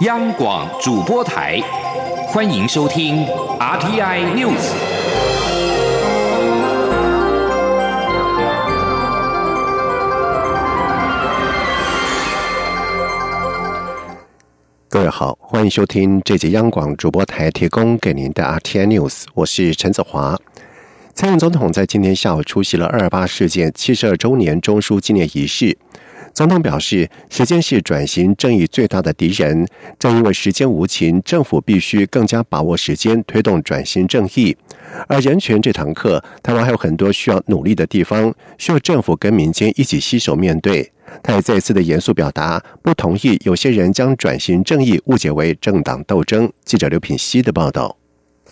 央广主播台，欢迎收听 RTI News。各位好，欢迎收听这节央广主播台提供给您的 RTI News，我是陈子华。蔡英文总统在今天下午出席了二二八事件七十二周年中枢纪念仪式。总统表示，时间是转型正义最大的敌人。正因为时间无情，政府必须更加把握时间，推动转型正义。而人权这堂课，台湾还有很多需要努力的地方，需要政府跟民间一起携手面对。他也再次的严肃表达，不同意有些人将转型正义误解为政党斗争。记者刘品希的报道。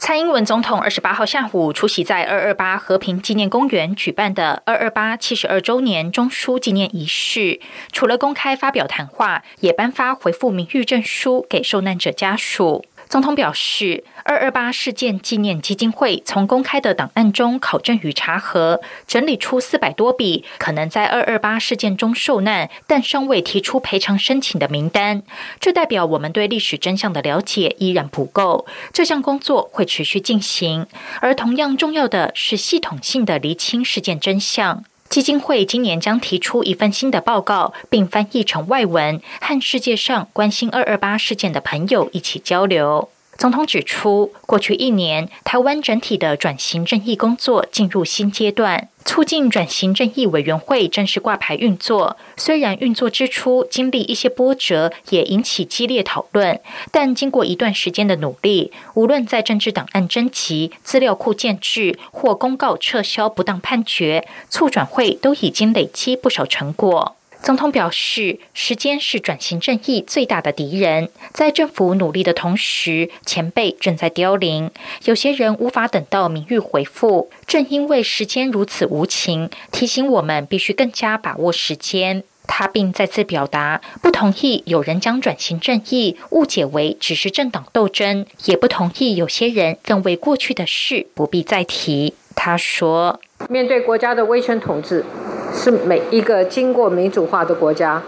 蔡英文总统二十八号下午出席在二二八和平纪念公园举办的二二八七十二周年中书纪念仪式，除了公开发表谈话，也颁发回复名誉证书给受难者家属。总统表示，二二八事件纪念基金会从公开的档案中考证与查核，整理出四百多笔可能在二二八事件中受难但尚未提出赔偿申请的名单。这代表我们对历史真相的了解依然不够，这项工作会持续进行。而同样重要的是系统性的厘清事件真相。基金会今年将提出一份新的报告，并翻译成外文，和世界上关心二二八事件的朋友一起交流。总统指出，过去一年，台湾整体的转型正义工作进入新阶段。促进转型正义委员会正式挂牌运作，虽然运作之初经历一些波折，也引起激烈讨论，但经过一段时间的努力，无论在政治档案征集、资料库建制或公告撤销不当判决，促转会都已经累积不少成果。总统表示，时间是转型正义最大的敌人。在政府努力的同时，前辈正在凋零，有些人无法等到名誉回复。正因为时间如此无情，提醒我们必须更加把握时间。他并再次表达不同意有人将转型正义误解为只是政党斗争，也不同意有些人认为过去的事不必再提。他说：“面对国家的威权统治。”是每一个经过民主化的国家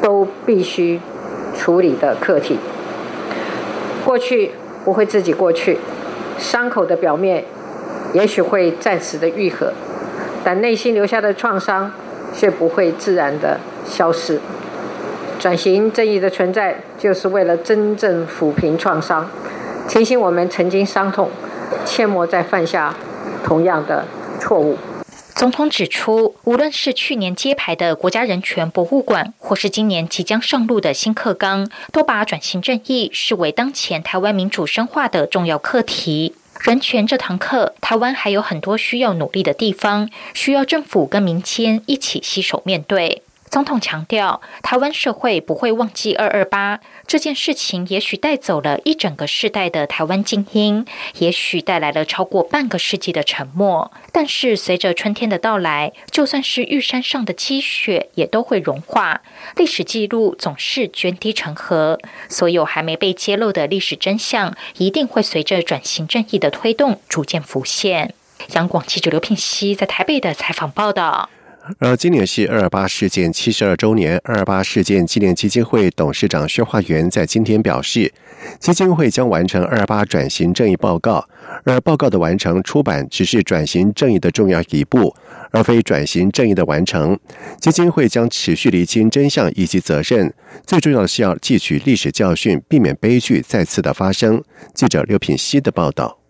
都必须处理的课题。过去不会自己过去，伤口的表面也许会暂时的愈合，但内心留下的创伤却不会自然的消失。转型正义的存在，就是为了真正抚平创伤，提醒我们曾经伤痛，切莫再犯下同样的错误。总统指出，无论是去年揭牌的国家人权博物馆，或是今年即将上路的新课纲，都把转型正义视为当前台湾民主深化的重要课题。人权这堂课，台湾还有很多需要努力的地方，需要政府跟民间一起携手面对。总统强调，台湾社会不会忘记二二八这件事情，也许带走了一整个世代的台湾精英，也许带来了超过半个世纪的沉默。但是，随着春天的到来，就算是玉山上的积雪，也都会融化。历史记录总是涓滴成河，所有还没被揭露的历史真相，一定会随着转型正义的推动，逐渐浮现。央广记者刘聘熙在台北的采访报道。而今年是二二八事件七十二周年，二二八事件纪念基金会董事长薛化元在今天表示，基金会将完成二二八转型正义报告，而报告的完成出版只是转型正义的重要一步，而非转型正义的完成。基金会将持续厘清真相以及责任，最重要的是要汲取历史教训，避免悲剧再次的发生。记者刘品希的报道。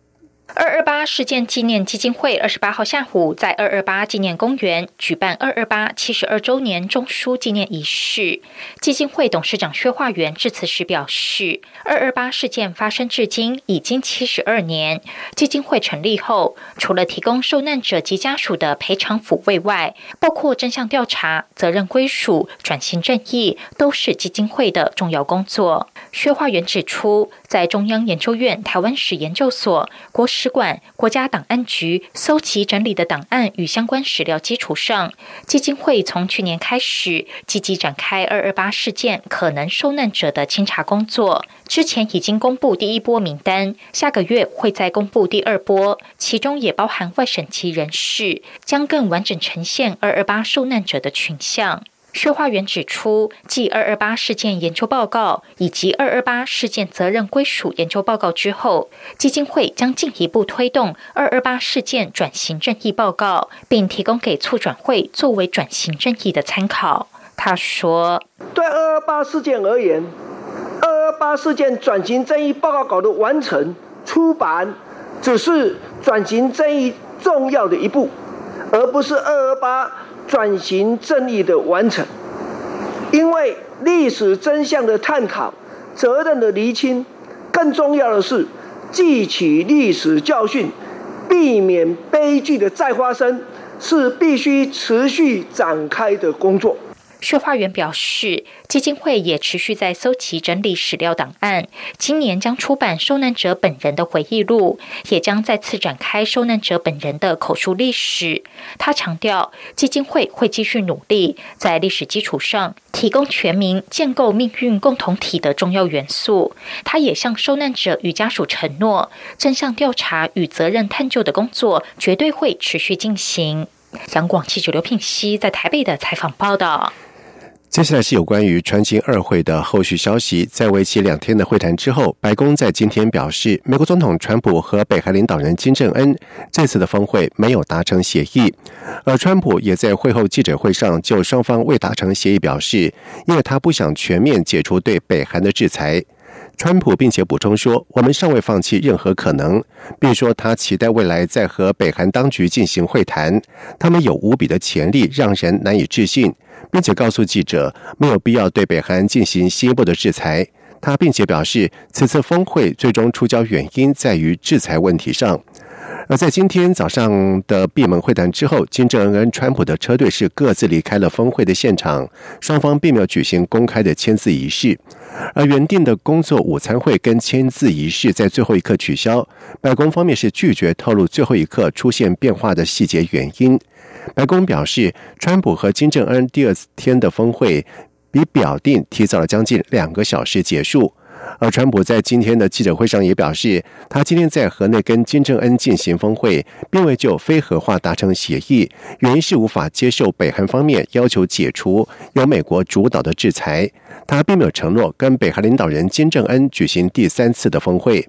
二二八事件纪念基金会二十八号下午在二二八纪念公园举办二二八七十二周年中枢纪念仪式。基金会董事长薛化元致辞时表示，二二八事件发生至今已经七十二年。基金会成立后，除了提供受难者及家属的赔偿抚慰外，包括真相调查、责任归属、转型正义，都是基金会的重要工作。薛化元指出，在中央研究院台湾史研究所、国史馆、国家档案局搜集整理的档案与相关史料基础上，基金会从去年开始积极展开二二八事件可能受难者的清查工作。之前已经公布第一波名单，下个月会再公布第二波，其中也包含外省籍人士，将更完整呈现二二八受难者的群像。薛化元指出，继二二八事件研究报告以及二二八事件责任归属研究报告之后，基金会将进一步推动二二八事件转型正义报告，并提供给促转会作为转型正义的参考。他说：“对二二八事件而言，二二八事件转型正义报告稿的完成出版，只是转型正义重要的一步，而不是二二八。”转型正义的完成，因为历史真相的探讨、责任的厘清，更重要的是记取历史教训，避免悲剧的再发生，是必须持续展开的工作。薛化元表示，基金会也持续在搜集整理史料档案，今年将出版受难者本人的回忆录，也将再次展开受难者本人的口述历史。他强调，基金会会继续努力，在历史基础上提供全民建构命运共同体的重要元素。他也向受难者与家属承诺，真相调查与责任探究的工作绝对会持续进行。杨广记者刘聘熙在台北的采访报道。接下来是有关于川金二会的后续消息。在为期两天的会谈之后，白宫在今天表示，美国总统川普和北韩领导人金正恩这次的峰会没有达成协议。而川普也在会后记者会上就双方未达成协议表示，因为他不想全面解除对北韩的制裁。川普并且补充说：“我们尚未放弃任何可能，并说他期待未来再和北韩当局进行会谈，他们有无比的潜力，让人难以置信。”并且告诉记者，没有必要对北韩进行进一步的制裁。他并且表示，此次峰会最终出交原因在于制裁问题上。而在今天早上的闭门会谈之后，金正恩跟川普的车队是各自离开了峰会的现场，双方并没有举行公开的签字仪式。而原定的工作午餐会跟签字仪式在最后一刻取消，白宫方面是拒绝透露最后一刻出现变化的细节原因。白宫表示，川普和金正恩第二天的峰会比表定提早了将近两个小时结束。而川普在今天的记者会上也表示，他今天在河内跟金正恩进行峰会，并未就非核化达成协议，原因是无法接受北韩方面要求解除由美国主导的制裁。他并没有承诺跟北韩领导人金正恩举行第三次的峰会。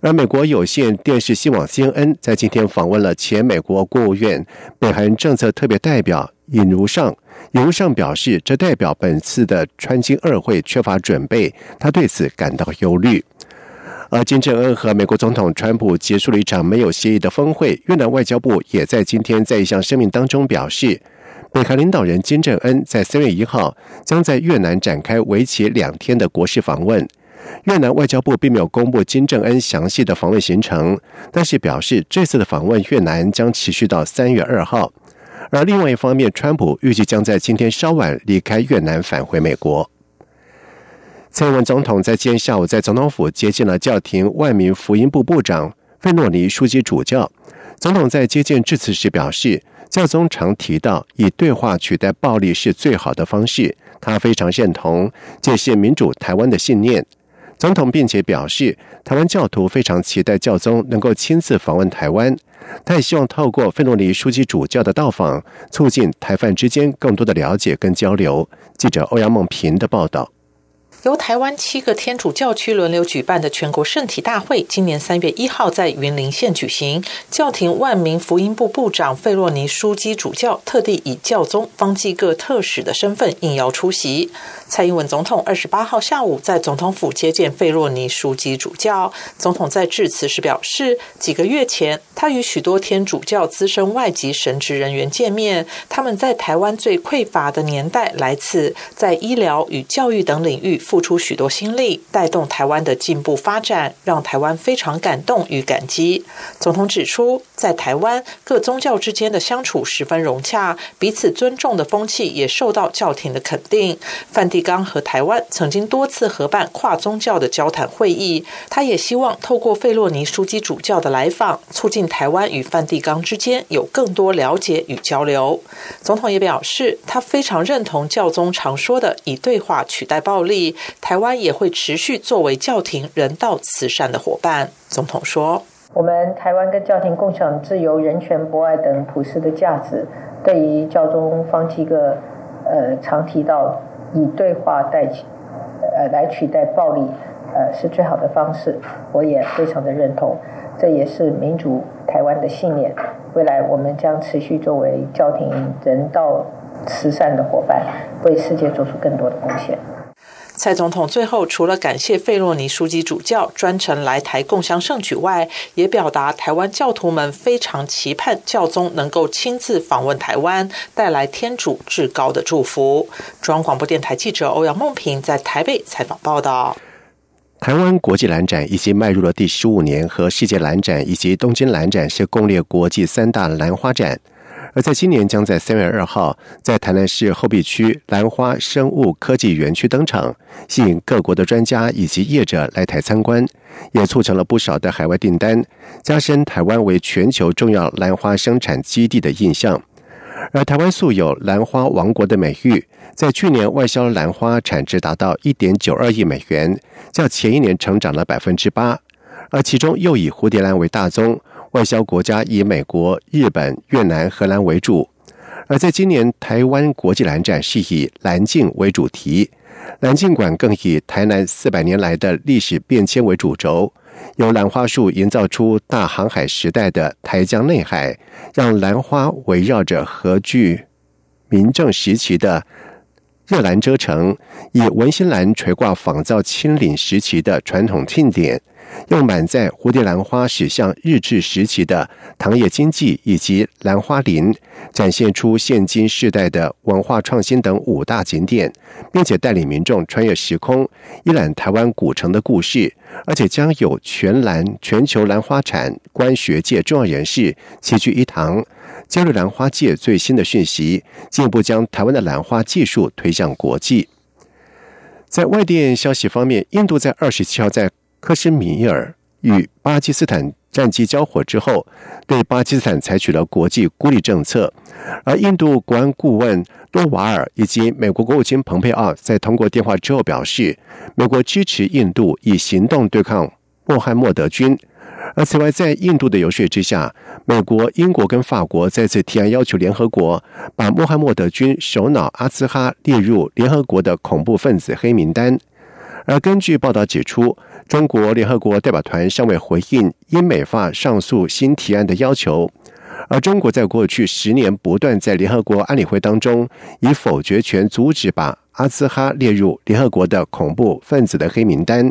而美国有线电视新网 CNN 在今天访问了前美国国务院北韩政策特别代表尹如上，尹如上表示，这代表本次的川金二会缺乏准备，他对此感到忧虑。而金正恩和美国总统川普结束了一场没有协议的峰会，越南外交部也在今天在一项声明当中表示，北韩领导人金正恩在三月一号将在越南展开为期两天的国事访问。越南外交部并没有公布金正恩详细的访问行程，但是表示这次的访问越南将持续到三月二号。而另外一方面，川普预计将在今天稍晚离开越南返回美国。蔡英文总统在今天下午在总统府接见了教廷万民福音部部长费诺尼书记主教。总统在接见致辞时表示，教宗常提到以对话取代暴力是最好的方式，他非常认同这是民主台湾的信念。总统并且表示，台湾教徒非常期待教宗能够亲自访问台湾。他也希望透过费洛尼书记主教的到访，促进台范之间更多的了解跟交流。记者欧阳梦平的报道。由台湾七个天主教区轮流举办的全国圣体大会，今年三月一号在云林县举行。教廷万民福音部部长费洛尼枢机主教特地以教宗方济各特使的身份应邀出席。蔡英文总统二十八号下午在总统府接见费洛尼枢机主教。总统在致辞时表示，几个月前他与许多天主教资深外籍神职人员见面，他们在台湾最匮乏的年代来此，在医疗与教育等领域。付出许多心力，带动台湾的进步发展，让台湾非常感动与感激。总统指出，在台湾各宗教之间的相处十分融洽，彼此尊重的风气也受到教廷的肯定。梵蒂冈和台湾曾经多次合办跨宗教的交谈会议，他也希望透过费洛尼枢机主教的来访，促进台湾与梵蒂冈之间有更多了解与交流。总统也表示，他非常认同教宗常说的“以对话取代暴力”。台湾也会持续作为教廷人道慈善的伙伴。总统说：“我们台湾跟教廷共享自由、人权、博爱等普世的价值，对于教宗方济各呃常提到以对话代取呃来取代暴力，呃是最好的方式，我也非常的认同，这也是民主台湾的信念。未来我们将持续作为教廷人道慈善的伙伴，为世界做出更多的贡献。蔡总统最后除了感谢费洛尼书记主教专程来台共襄盛举外，也表达台湾教徒们非常期盼教宗能够亲自访问台湾，带来天主至高的祝福。中央广播电台记者欧阳梦平在台北采访报道。台湾国际蓝展已经迈入了第十五年，和世界蓝展以及东京蓝展是共列国际三大兰花展。而在今年将在三月二号在台南市后壁区兰花生物科技园区登场，吸引各国的专家以及业者来台参观，也促成了不少的海外订单，加深台湾为全球重要兰花生产基地的印象。而台湾素有“兰花王国”的美誉，在去年外销兰花产值达到一点九二亿美元，较前一年成长了百分之八，而其中又以蝴蝶兰为大宗。外销国家以美国、日本、越南、荷兰为主，而在今年台湾国际蓝展是以蓝镜为主题，蓝镜馆更以台南四百年来的历史变迁为主轴，由兰花树营造出大航海时代的台江内海，让兰花围绕着何具民政时期的热兰遮城，以文心兰垂挂仿造清领时期的传统庆典。用满载蝴蝶兰花驶向日治时期的糖业经济以及兰花林，展现出现今世代的文化创新等五大景点，并且带领民众穿越时空，一览台湾古城的故事。而且将有全兰全球兰花产官学界重要人士齐聚一堂，加入兰花界最新的讯息，进一步将台湾的兰花技术推向国际。在外电消息方面，印度在二十七号在克什米尔与巴基斯坦战机交火之后，对巴基斯坦采取了国际孤立政策。而印度国安顾问多瓦尔以及美国国务卿蓬佩奥在通过电话之后表示，美国支持印度以行动对抗穆罕默德军。而此外，在印度的游说之下，美国、英国跟法国再次提案要求联合国把穆罕默德军首脑阿兹哈列入联合国的恐怖分子黑名单。而根据报道指出，中国联合国代表团尚未回应英美法上诉新提案的要求，而中国在过去十年不断在联合国安理会当中以否决权阻止把阿兹哈列入联合国的恐怖分子的黑名单。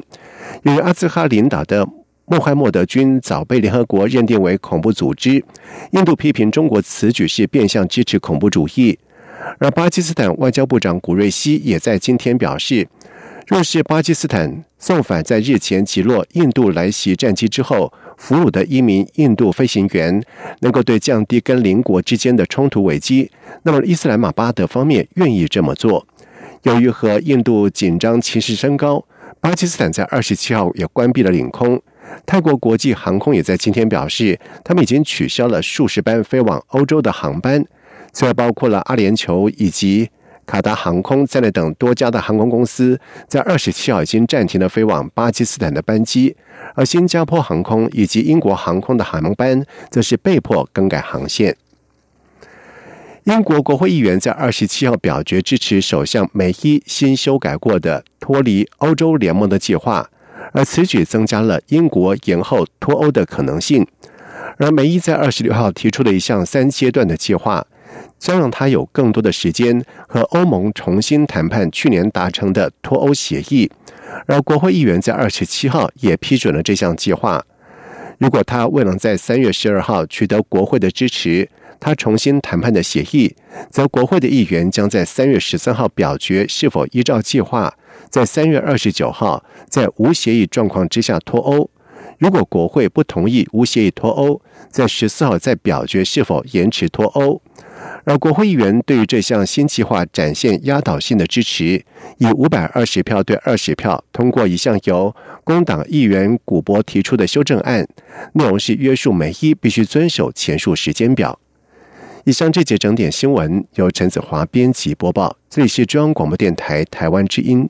由于阿兹哈领导的穆罕默德军早被联合国认定为恐怖组织，印度批评中国此举是变相支持恐怖主义。而巴基斯坦外交部长古瑞希也在今天表示。若是巴基斯坦送返在日前击落印度来袭战机之后俘虏的一名印度飞行员，能够对降低跟邻国之间的冲突危机，那么伊斯兰马巴德方面愿意这么做。由于和印度紧张情势升高，巴基斯坦在二十七号也关闭了领空。泰国国际航空也在今天表示，他们已经取消了数十班飞往欧洲的航班，此外包括了阿联酋以及。卡达航空在内等多家的航空公司在二十七号已经暂停了飞往巴基斯坦的班机，而新加坡航空以及英国航空的航班则是被迫更改航线。英国国会议员在二十七号表决支持首相梅伊新修改过的脱离欧洲联盟的计划，而此举增加了英国延后脱欧的可能性。而梅伊在二十六号提出了一项三阶段的计划。将让他有更多的时间和欧盟重新谈判去年达成的脱欧协议，而国会议员在二十七号也批准了这项计划。如果他未能在三月十二号取得国会的支持，他重新谈判的协议，则国会的议员将在三月十三号表决是否依照计划，在三月二十九号在无协议状况之下脱欧。如果国会不同意无协议脱欧，在十四号再表决是否延迟脱欧。而国会议员对于这项新计划展现压倒性的支持，以五百二十票对二十票通过一项由工党议员古博提出的修正案，内容是约束美伊必须遵守前述时间表。以上这节整点新闻由陈子华编辑播报，这里是中央广播电台台湾之音。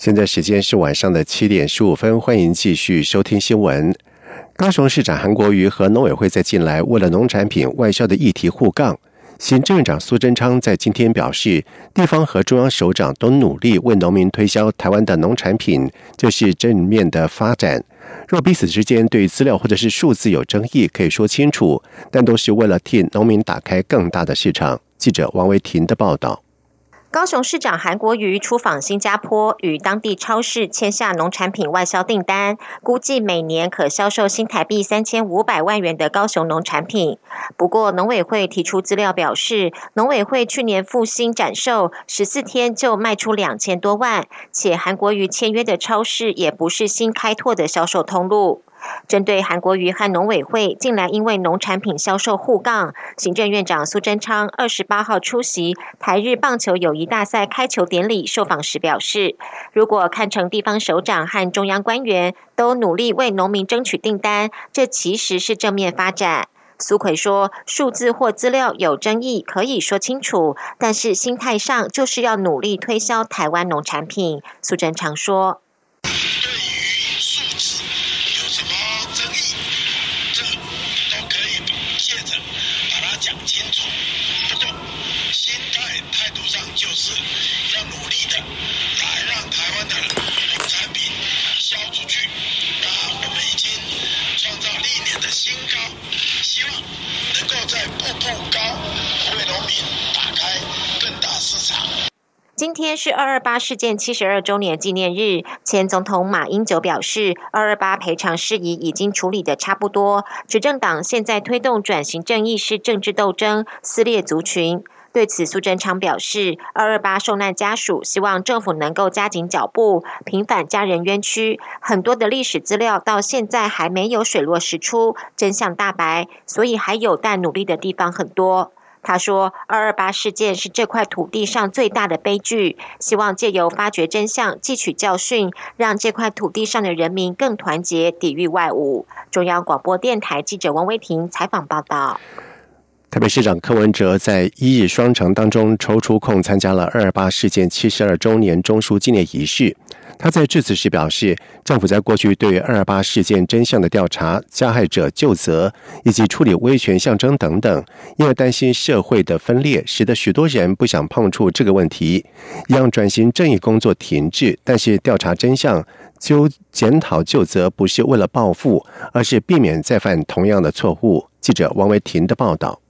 现在时间是晚上的七点十五分，欢迎继续收听新闻。高雄市长韩国瑜和农委会在近来为了农产品外销的议题互杠。行政院长苏贞昌在今天表示，地方和中央首长都努力为农民推销台湾的农产品，这是正面的发展。若彼此之间对资料或者是数字有争议，可以说清楚，但都是为了替农民打开更大的市场。记者王维婷的报道。高雄市长韩国瑜出访新加坡，与当地超市签下农产品外销订单，估计每年可销售新台币三千五百万元的高雄农产品。不过，农委会提出资料表示，农委会去年复兴展售十四天就卖出两千多万，且韩国瑜签约的超市也不是新开拓的销售通路。针对韩国瑜和农委会近来因为农产品销售互杠，行政院长苏贞昌二十八号出席台日棒球友谊大赛开球典礼受访时表示，如果看成地方首长和中央官员都努力为农民争取订单，这其实是正面发展。苏奎说，数字或资料有争议可以说清楚，但是心态上就是要努力推销台湾农产品。苏贞昌说。新高希望能够在步步高为农民打开更大市场今天是二二八事件七十二周年纪念日，前总统马英九表示，二二八赔偿事宜已经处理的差不多，执政党现在推动转型正义是政治斗争，撕裂族群。对此，苏贞昌表示，二二八受难家属希望政府能够加紧脚步，平反家人冤屈。很多的历史资料到现在还没有水落石出，真相大白，所以还有待努力的地方很多。他说：“二二八事件是这块土地上最大的悲剧，希望借由发掘真相、汲取教训，让这块土地上的人民更团结，抵御外侮。”中央广播电台记者王威婷采访报道。台北市长柯文哲在一日双城当中抽出空参加了二二八事件七十二周年中书纪念仪式。他在致辞时表示，政府在过去对二二八事件真相的调查、加害者就责以及处理威权象征等等，因为担心社会的分裂，使得许多人不想碰触这个问题，让转型正义工作停滞。但是调查真相、就检讨就责，不是为了报复，而是避免再犯同样的错误。记者王维婷的报道。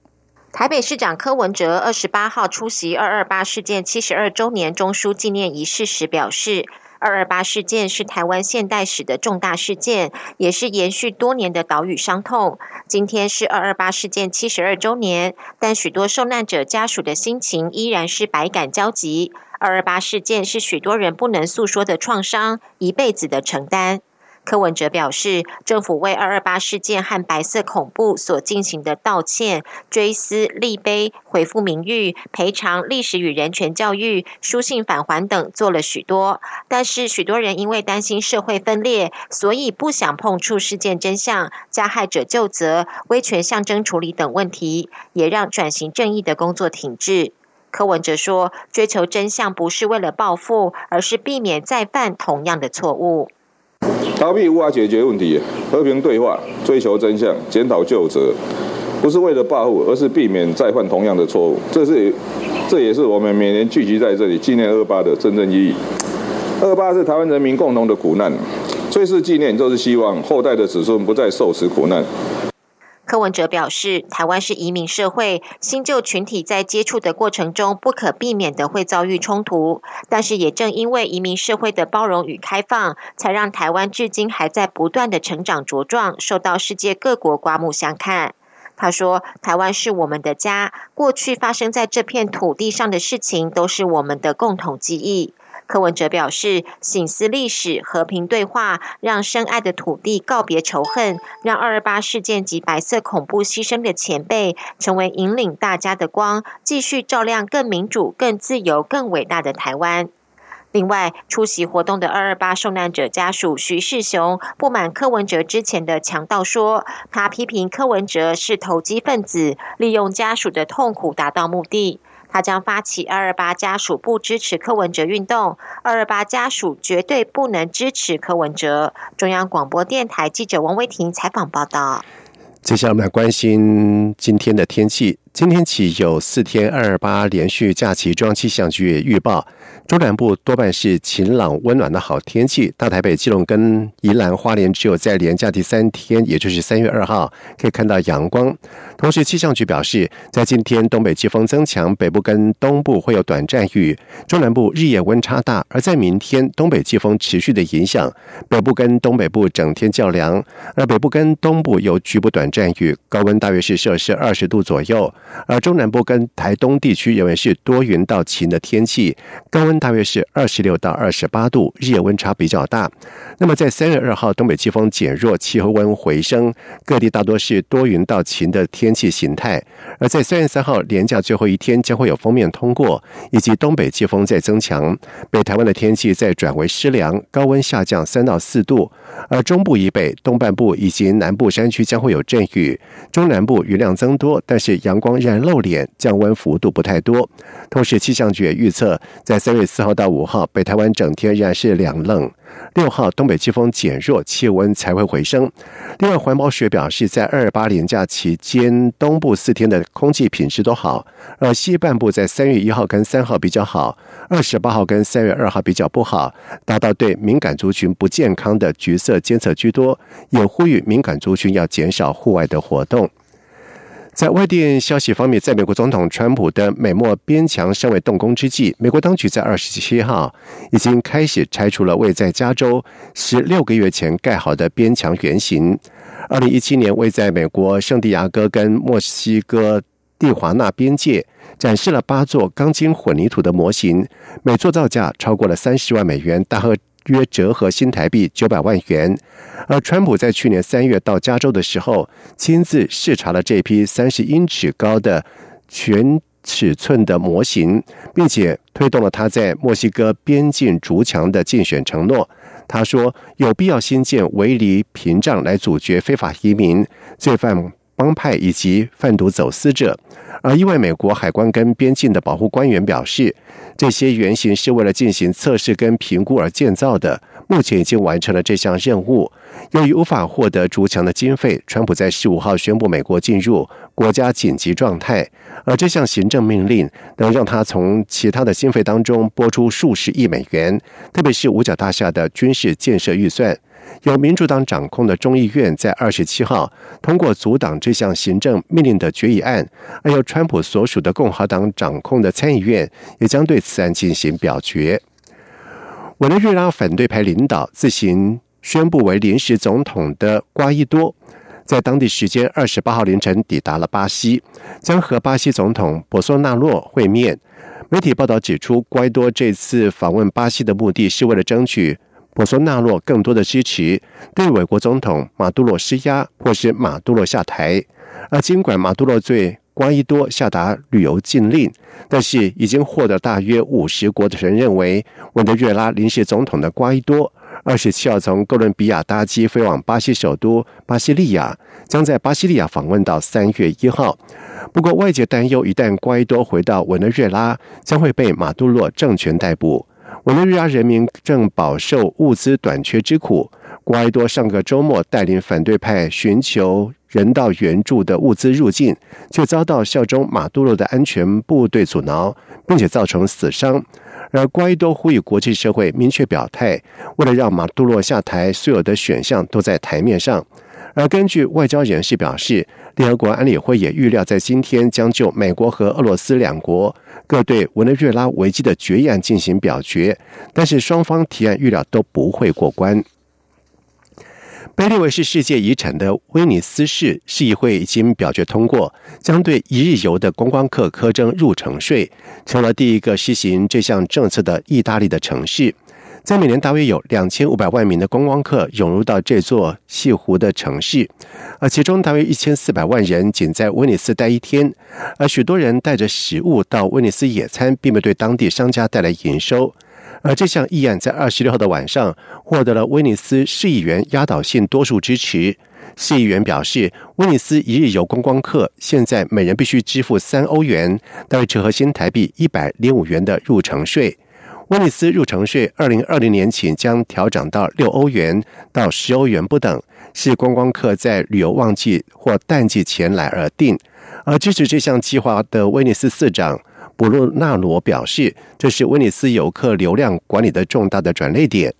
台北市长柯文哲二十八号出席二二八事件七十二周年中枢纪念仪式时表示，二二八事件是台湾现代史的重大事件，也是延续多年的岛屿伤痛。今天是二二八事件七十二周年，但许多受难者家属的心情依然是百感交集。二二八事件是许多人不能诉说的创伤，一辈子的承担。柯文哲表示，政府为二二八事件和白色恐怖所进行的道歉、追思、立碑、恢复名誉、赔偿、历史与人权教育、书信返还等做了许多，但是许多人因为担心社会分裂，所以不想碰触事件真相、加害者就责、威权象征处理等问题，也让转型正义的工作停滞。柯文哲说，追求真相不是为了报复，而是避免再犯同样的错误。逃避无法解决问题，和平对话，追求真相，检讨旧责，不是为了报复，而是避免再犯同样的错误。这是，这也是我们每年聚集在这里纪念二八的真正意义。二八是台湾人民共同的苦难，最是纪念就是希望后代的子孙不再受此苦难。柯文哲表示，台湾是移民社会，新旧群体在接触的过程中不可避免的会遭遇冲突，但是也正因为移民社会的包容与开放，才让台湾至今还在不断的成长茁壮，受到世界各国刮目相看。他说：“台湾是我们的家，过去发生在这片土地上的事情，都是我们的共同记忆。”柯文哲表示，醒思历史，和平对话，让深爱的土地告别仇恨，让二二八事件及白色恐怖牺牲的前辈成为引领大家的光，继续照亮更民主、更自由、更伟大的台湾。另外，出席活动的二二八受难者家属徐世雄不满柯文哲之前的强盗说，他批评柯文哲是投机分子，利用家属的痛苦达到目的。他将发起二二八家属不支持柯文哲运动，二二八家属绝对不能支持柯文哲。中央广播电台记者王威婷采访报道。接下来我们来关心今天的天气。今天起有四天二二八连续假期，中央气象局预报。中南部多半是晴朗温暖的好天气，大台北、基隆跟宜兰花莲只有在连假第三天，也就是三月二号可以看到阳光。同时，气象局表示，在今天东北季风增强，北部跟东部会有短暂雨，中南部日夜温差大。而在明天，东北季风持续的影响，北部跟东北部整天较凉，而北部跟东部有局部短暂雨，高温大约是摄氏二十度左右。而中南部跟台东地区仍然是多云到晴的天气，高温。大约是二十六到二十八度，日夜温差比较大。那么在三月二号，东北季风减弱，气候温回升，各地大多是多云到晴的天气形态。而在三月三号连假最后一天，将会有封面通过，以及东北季风在增强，北台湾的天气在转为湿凉，高温下降三到四度。而中部以北、东半部以及南部山区将会有阵雨，中南部雨量增多，但是阳光仍然露脸，降温幅度不太多。同时，气象局也预测，在三月四号到五号，北台湾整天仍然是两冷。六号东北季风减弱，气温才会回升。另外，环保署表示，在二八连假期间，东部四天的空气品质都好，而西半部在三月一号跟三号比较好，二十八号跟三月二号比较不好，达到对敏感族群不健康的橘色监测居多，也呼吁敏感族群要减少户外的活动。在外电消息方面，在美国总统川普的美墨边墙尚未动工之际，美国当局在二十七号已经开始拆除了位在加州十六个月前盖好的边墙原型。二零一七年，位在美国圣地亚哥跟墨西哥蒂华纳边界，展示了八座钢筋混凝土的模型，每座造价超过了三十万美元，大和。约折合新台币九百万元。而川普在去年三月到加州的时候，亲自视察了这批三十英尺高的全尺寸的模型，并且推动了他在墨西哥边境筑墙的竞选承诺。他说，有必要新建围篱屏障来阻绝非法移民、罪犯帮派以及贩毒走私者。而一位美国海关跟边境的保护官员表示，这些原型是为了进行测试跟评估而建造的，目前已经完成了这项任务。由于无法获得筑墙的经费，川普在十五号宣布美国进入国家紧急状态，而这项行政命令能让他从其他的经费当中拨出数十亿美元，特别是五角大厦的军事建设预算。由民主党掌控的众议院在二十七号通过阻挡这项行政命令的决议案，而由川普所属的共和党掌控的参议院也将对此案进行表决。委内瑞拉反对派领导自行宣布为临时总统的瓜伊多，在当地时间二十八号凌晨抵达了巴西，将和巴西总统博索纳洛会面。媒体报道指出，瓜伊多这次访问巴西的目的是为了争取。博索纳洛更多的支持对美国总统马杜罗施压，迫使马杜罗下台。而尽管马杜罗对瓜伊多下达旅游禁令，但是已经获得大约五十国的人认为，委内瑞拉临时总统的瓜伊多二十七号从哥伦比亚搭机飞往巴西首都巴西利亚，将在巴西利亚访问到三月一号。不过，外界担忧一旦瓜伊多回到委内瑞拉，将会被马杜罗政权逮捕。委内瑞拉人民正饱受物资短缺之苦。瓜伊多上个周末带领反对派寻求人道援助的物资入境，却遭到效忠马杜罗的安全部队阻挠，并且造成死伤。而瓜伊多呼吁国际社会明确表态，为了让马杜罗下台，所有的选项都在台面上。而根据外交人士表示，联合国安理会也预料在今天将就美国和俄罗斯两国各对委内瑞拉危机的决议案进行表决，但是双方提案预料都不会过关。被列为是世界遗产的威尼斯市市议会已经表决通过，将对一日游的观光客苛征入城税，成了第一个实行这项政策的意大利的城市。在每年大约有两千五百万名的观光客涌入到这座西湖的城市，而其中大约一千四百万人仅在威尼斯待一天，而许多人带着食物到威尼斯野餐，并没对当地商家带来营收。而这项议案在二十六号的晚上获得了威尼斯市议员压倒性多数支持。市议员表示，威尼斯一日游观光客现在每人必须支付三欧元，大约折合新台币一百零五元的入城税。威尼斯入城税二零二零年起将调整到六欧元到十欧元不等，是观光客在旅游旺季或淡季前来而定。而支持这项计划的威尼斯市长布鲁纳罗表示，这是威尼斯游客流量管理的重大的转捩点。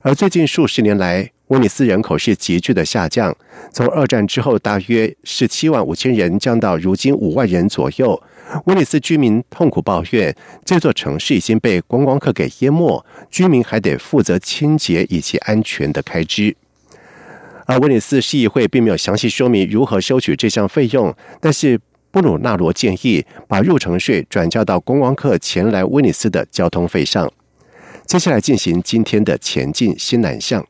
而最近数十年来，威尼斯人口是急剧的下降，从二战之后大约十七万五千人降到如今五万人左右。威尼斯居民痛苦抱怨，这座城市已经被观光客给淹没，居民还得负责清洁以及安全的开支。而威尼斯市议会并没有详细说明如何收取这项费用，但是布鲁纳罗建议把入城税转交到观光客前来威尼斯的交通费上。接下来进行今天的前进新南向。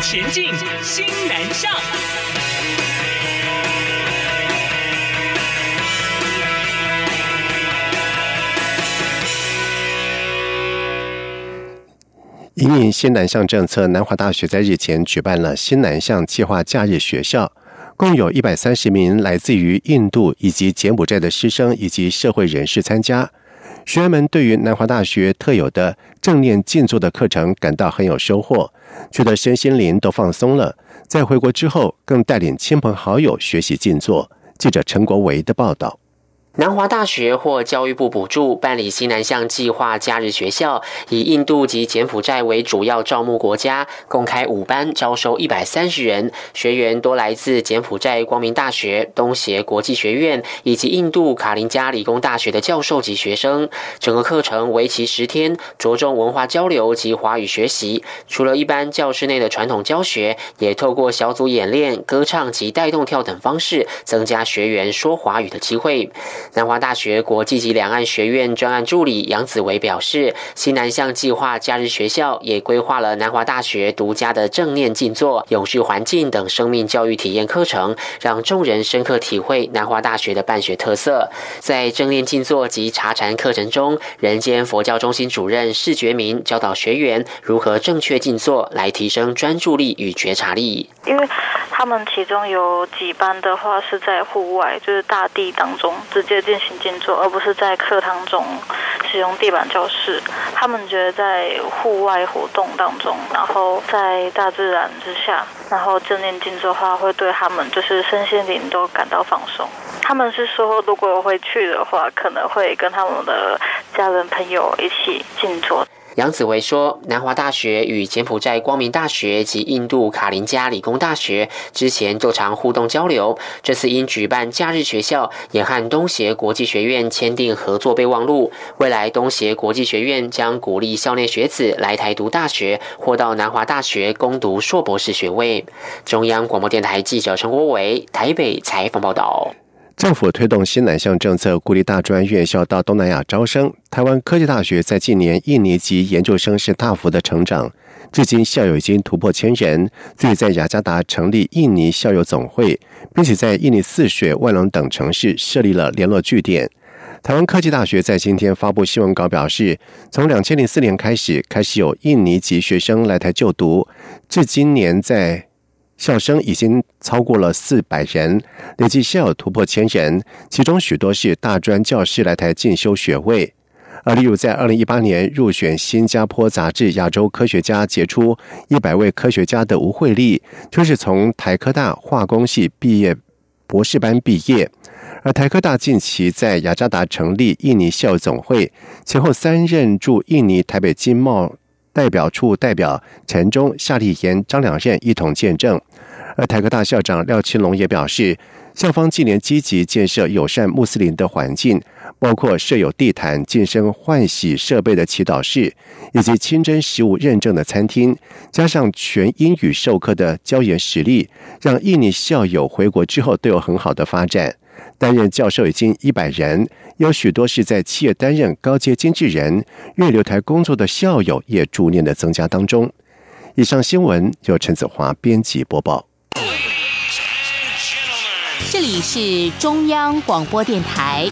前进新南向。引领新南向政策，南华大学在日前举办了新南向计划假日学校，共有一百三十名来自于印度以及柬埔寨的师生以及社会人士参加。学员们对于南华大学特有的正念静坐的课程感到很有收获，觉得身心灵都放松了。在回国之后，更带领亲朋好友学习静坐。记者陈国维的报道。南华大学获教育部补助办理西南向计划假日学校，以印度及柬埔寨为主要招募国家，共开五班，招收一百三十人。学员多来自柬埔寨光明大学、东协国际学院以及印度卡林加理工大学的教授及学生。整个课程为期十天，着重文化交流及华语学习。除了一般教室内的传统教学，也透过小组演练、歌唱及带动跳等方式，增加学员说华语的机会。南华大学国际及两岸学院专案助理杨子维表示，西南向计划假日学校也规划了南华大学独家的正念静坐、永续环境等生命教育体验课程，让众人深刻体会南华大学的办学特色。在正念静坐及茶禅课程中，人间佛教中心主任释觉明教导学员如何正确静坐，来提升专注力与觉察力。因为他们其中有几班的话是在户外，就是大地当中直接。进行静坐，而不是在课堂中使用地板教室。他们觉得在户外活动当中，然后在大自然之下，然后正念静坐的话，会对他们就是身心灵都感到放松。他们是说，如果回去的话，可能会跟他们的家人朋友一起静坐。杨子维说：“南华大学与柬埔寨光明大学及印度卡林加理工大学之前就常互动交流。这次因举办假日学校，也和东协国际学院签订合作备忘录。未来东协国际学院将鼓励校内学子来台读大学，或到南华大学攻读硕博士学位。”中央广播电台记者陈国伟台北采访报道。政府推动新南向政策，鼓励大专院校到东南亚招生。台湾科技大学在近年印尼籍研究生是大幅的成长，至今校友已经突破千人。自己在雅加达成立印尼校友总会，并且在印尼泗水、万隆等城市设立了联络据点。台湾科技大学在今天发布新闻稿表示，从两千零四年开始，开始有印尼籍学生来台就读，至今年在。校生已经超过了四百人，累计校友突破千人，其中许多是大专教师来台进修学位。而例如在二零一八年入选新加坡杂志亚洲科学家杰出一百位科学家的吴慧丽，就是从台科大化工系毕业博士班毕业。而台科大近期在雅加达成立印尼校总会，前后三任驻印尼台北经贸。代表处代表陈忠、夏立言、张良任一同见证，而台科大校长廖清龙也表示，校方近年积极建设友善穆斯林的环境，包括设有地毯、健身换洗设备的祈祷室，以及清真食物认证的餐厅，加上全英语授课的教研实力，让印尼校友回国之后都有很好的发展。担任教授已经一百人，有许多是在企业担任高阶经纪人。月留台工作的校友也逐年的增加当中。以上新闻由陈子华编辑播报。这里是中央广播电台。